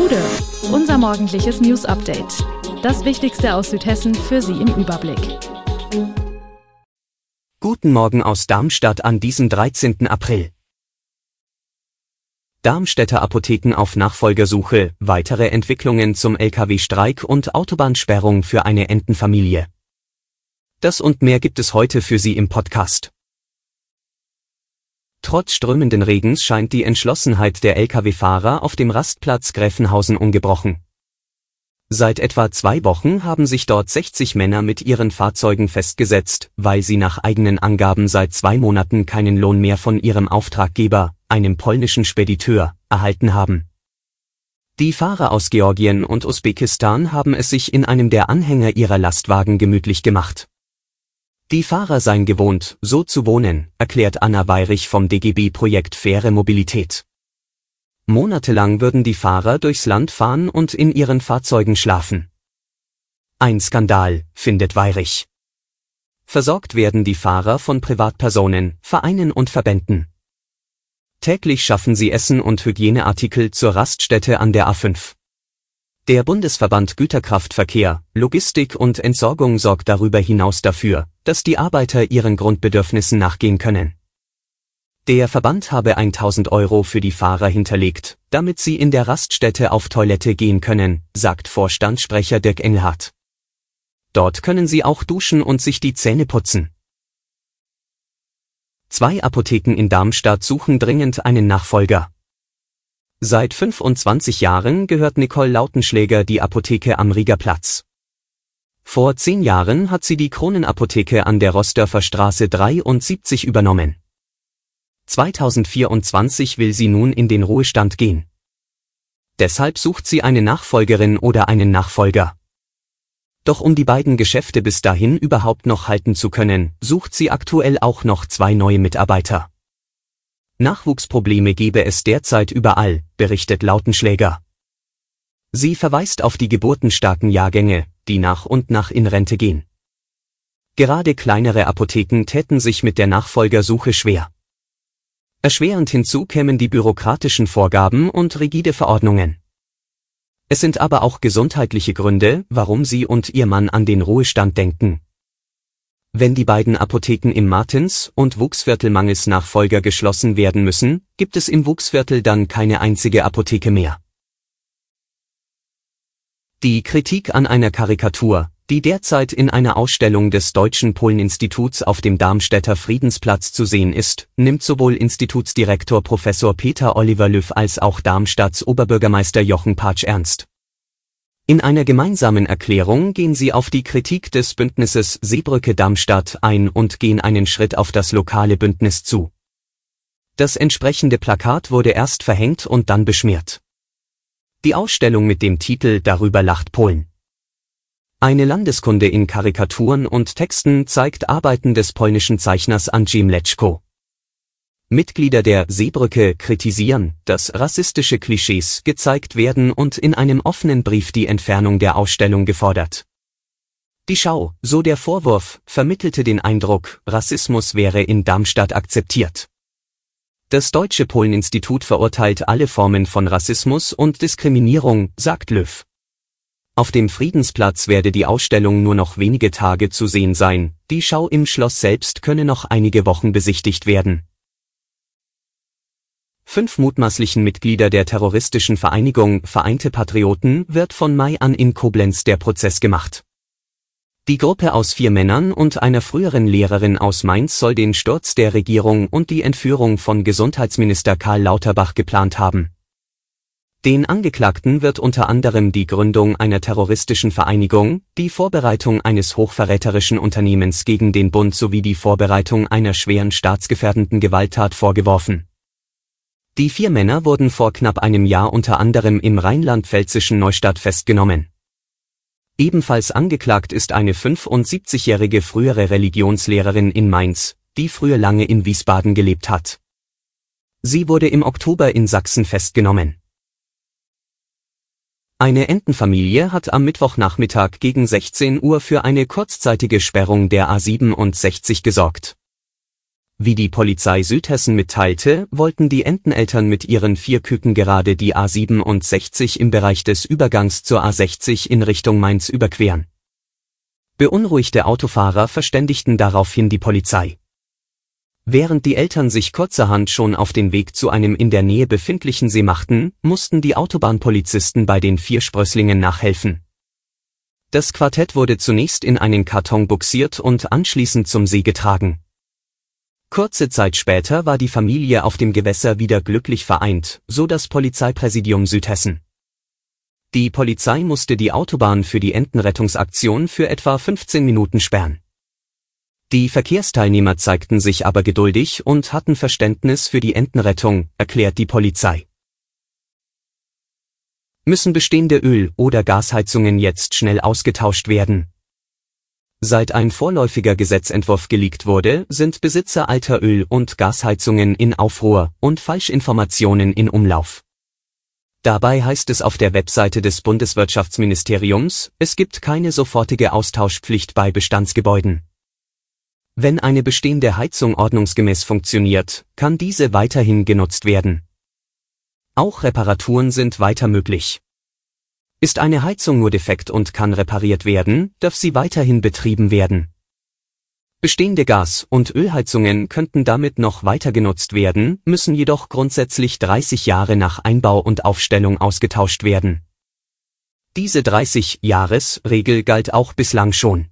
Gude, unser morgendliches News Update. Das Wichtigste aus Südhessen für Sie im Überblick. Guten Morgen aus Darmstadt an diesem 13. April. Darmstädter Apotheken auf Nachfolgersuche, weitere Entwicklungen zum Lkw-Streik und Autobahnsperrung für eine Entenfamilie. Das und mehr gibt es heute für Sie im Podcast. Trotz strömenden Regens scheint die Entschlossenheit der Lkw-Fahrer auf dem Rastplatz Gräfenhausen ungebrochen. Seit etwa zwei Wochen haben sich dort 60 Männer mit ihren Fahrzeugen festgesetzt, weil sie nach eigenen Angaben seit zwei Monaten keinen Lohn mehr von ihrem Auftraggeber, einem polnischen Spediteur, erhalten haben. Die Fahrer aus Georgien und Usbekistan haben es sich in einem der Anhänger ihrer Lastwagen gemütlich gemacht. Die Fahrer seien gewohnt, so zu wohnen, erklärt Anna Weirich vom DGB-Projekt Faire Mobilität. Monatelang würden die Fahrer durchs Land fahren und in ihren Fahrzeugen schlafen. Ein Skandal, findet Weirich. Versorgt werden die Fahrer von Privatpersonen, Vereinen und Verbänden. Täglich schaffen sie Essen und Hygieneartikel zur Raststätte an der A5. Der Bundesverband Güterkraftverkehr, Logistik und Entsorgung sorgt darüber hinaus dafür, dass die Arbeiter ihren Grundbedürfnissen nachgehen können. Der Verband habe 1000 Euro für die Fahrer hinterlegt, damit sie in der Raststätte auf Toilette gehen können, sagt Vorstandssprecher Dirk Engelhardt. Dort können sie auch duschen und sich die Zähne putzen. Zwei Apotheken in Darmstadt suchen dringend einen Nachfolger. Seit 25 Jahren gehört Nicole Lautenschläger die Apotheke am Rieger Platz. Vor zehn Jahren hat sie die Kronenapotheke an der Rossdörfer Straße 73 übernommen. 2024 will sie nun in den Ruhestand gehen. Deshalb sucht sie eine Nachfolgerin oder einen Nachfolger. Doch um die beiden Geschäfte bis dahin überhaupt noch halten zu können, sucht sie aktuell auch noch zwei neue Mitarbeiter. Nachwuchsprobleme gebe es derzeit überall, berichtet Lautenschläger. Sie verweist auf die geburtenstarken Jahrgänge, die nach und nach in Rente gehen. Gerade kleinere Apotheken täten sich mit der Nachfolgersuche schwer. Erschwerend hinzu kämen die bürokratischen Vorgaben und rigide Verordnungen. Es sind aber auch gesundheitliche Gründe, warum sie und ihr Mann an den Ruhestand denken. Wenn die beiden Apotheken im Martins- und Wuchsviertel mangels Nachfolger geschlossen werden müssen, gibt es im Wuchsviertel dann keine einzige Apotheke mehr. Die Kritik an einer Karikatur, die derzeit in einer Ausstellung des Deutschen Poleninstituts auf dem Darmstädter Friedensplatz zu sehen ist, nimmt sowohl Institutsdirektor Professor Peter Oliver Löw als auch Darmstadts Oberbürgermeister Jochen Patsch ernst. In einer gemeinsamen Erklärung gehen sie auf die Kritik des Bündnisses Seebrücke Darmstadt ein und gehen einen Schritt auf das lokale Bündnis zu. Das entsprechende Plakat wurde erst verhängt und dann beschmiert. Die Ausstellung mit dem Titel Darüber lacht Polen. Eine Landeskunde in Karikaturen und Texten zeigt Arbeiten des polnischen Zeichners Andrzej Mleczko. Mitglieder der Seebrücke kritisieren, dass rassistische Klischees gezeigt werden und in einem offenen Brief die Entfernung der Ausstellung gefordert. Die Schau, so der Vorwurf, vermittelte den Eindruck, Rassismus wäre in Darmstadt akzeptiert. Das Deutsche Poleninstitut verurteilt alle Formen von Rassismus und Diskriminierung, sagt Löw. Auf dem Friedensplatz werde die Ausstellung nur noch wenige Tage zu sehen sein, die Schau im Schloss selbst könne noch einige Wochen besichtigt werden. Fünf mutmaßlichen Mitglieder der terroristischen Vereinigung Vereinte Patrioten wird von Mai an in Koblenz der Prozess gemacht. Die Gruppe aus vier Männern und einer früheren Lehrerin aus Mainz soll den Sturz der Regierung und die Entführung von Gesundheitsminister Karl Lauterbach geplant haben. Den Angeklagten wird unter anderem die Gründung einer terroristischen Vereinigung, die Vorbereitung eines hochverräterischen Unternehmens gegen den Bund sowie die Vorbereitung einer schweren staatsgefährdenden Gewalttat vorgeworfen die vier Männer wurden vor knapp einem Jahr unter anderem im rheinland-pfälzischen Neustadt festgenommen. Ebenfalls angeklagt ist eine 75-jährige frühere Religionslehrerin in Mainz, die früher lange in Wiesbaden gelebt hat. Sie wurde im Oktober in Sachsen festgenommen. Eine Entenfamilie hat am Mittwochnachmittag gegen 16 Uhr für eine kurzzeitige Sperrung der A67 gesorgt. Wie die Polizei Südhessen mitteilte, wollten die Enteneltern mit ihren vier Küken gerade die A67 im Bereich des Übergangs zur A60 in Richtung Mainz überqueren. Beunruhigte Autofahrer verständigten daraufhin die Polizei. Während die Eltern sich kurzerhand schon auf den Weg zu einem in der Nähe befindlichen See machten, mussten die Autobahnpolizisten bei den vier Sprösslingen nachhelfen. Das Quartett wurde zunächst in einen Karton buxiert und anschließend zum See getragen. Kurze Zeit später war die Familie auf dem Gewässer wieder glücklich vereint, so das Polizeipräsidium Südhessen. Die Polizei musste die Autobahn für die Entenrettungsaktion für etwa 15 Minuten sperren. Die Verkehrsteilnehmer zeigten sich aber geduldig und hatten Verständnis für die Entenrettung, erklärt die Polizei. Müssen bestehende Öl- oder Gasheizungen jetzt schnell ausgetauscht werden, Seit ein vorläufiger Gesetzentwurf geleakt wurde, sind Besitzer alter Öl- und Gasheizungen in Aufruhr und Falschinformationen in Umlauf. Dabei heißt es auf der Webseite des Bundeswirtschaftsministeriums, es gibt keine sofortige Austauschpflicht bei Bestandsgebäuden. Wenn eine bestehende Heizung ordnungsgemäß funktioniert, kann diese weiterhin genutzt werden. Auch Reparaturen sind weiter möglich. Ist eine Heizung nur defekt und kann repariert werden, darf sie weiterhin betrieben werden. Bestehende Gas- und Ölheizungen könnten damit noch weiter genutzt werden, müssen jedoch grundsätzlich 30 Jahre nach Einbau und Aufstellung ausgetauscht werden. Diese 30-Jahres-Regel galt auch bislang schon.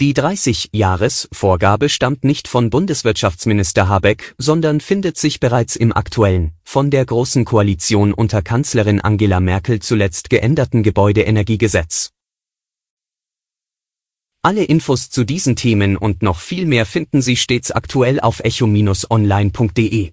Die 30-Jahres-Vorgabe stammt nicht von Bundeswirtschaftsminister Habeck, sondern findet sich bereits im aktuellen, von der Großen Koalition unter Kanzlerin Angela Merkel zuletzt geänderten Gebäudeenergiegesetz. Alle Infos zu diesen Themen und noch viel mehr finden Sie stets aktuell auf echo-online.de.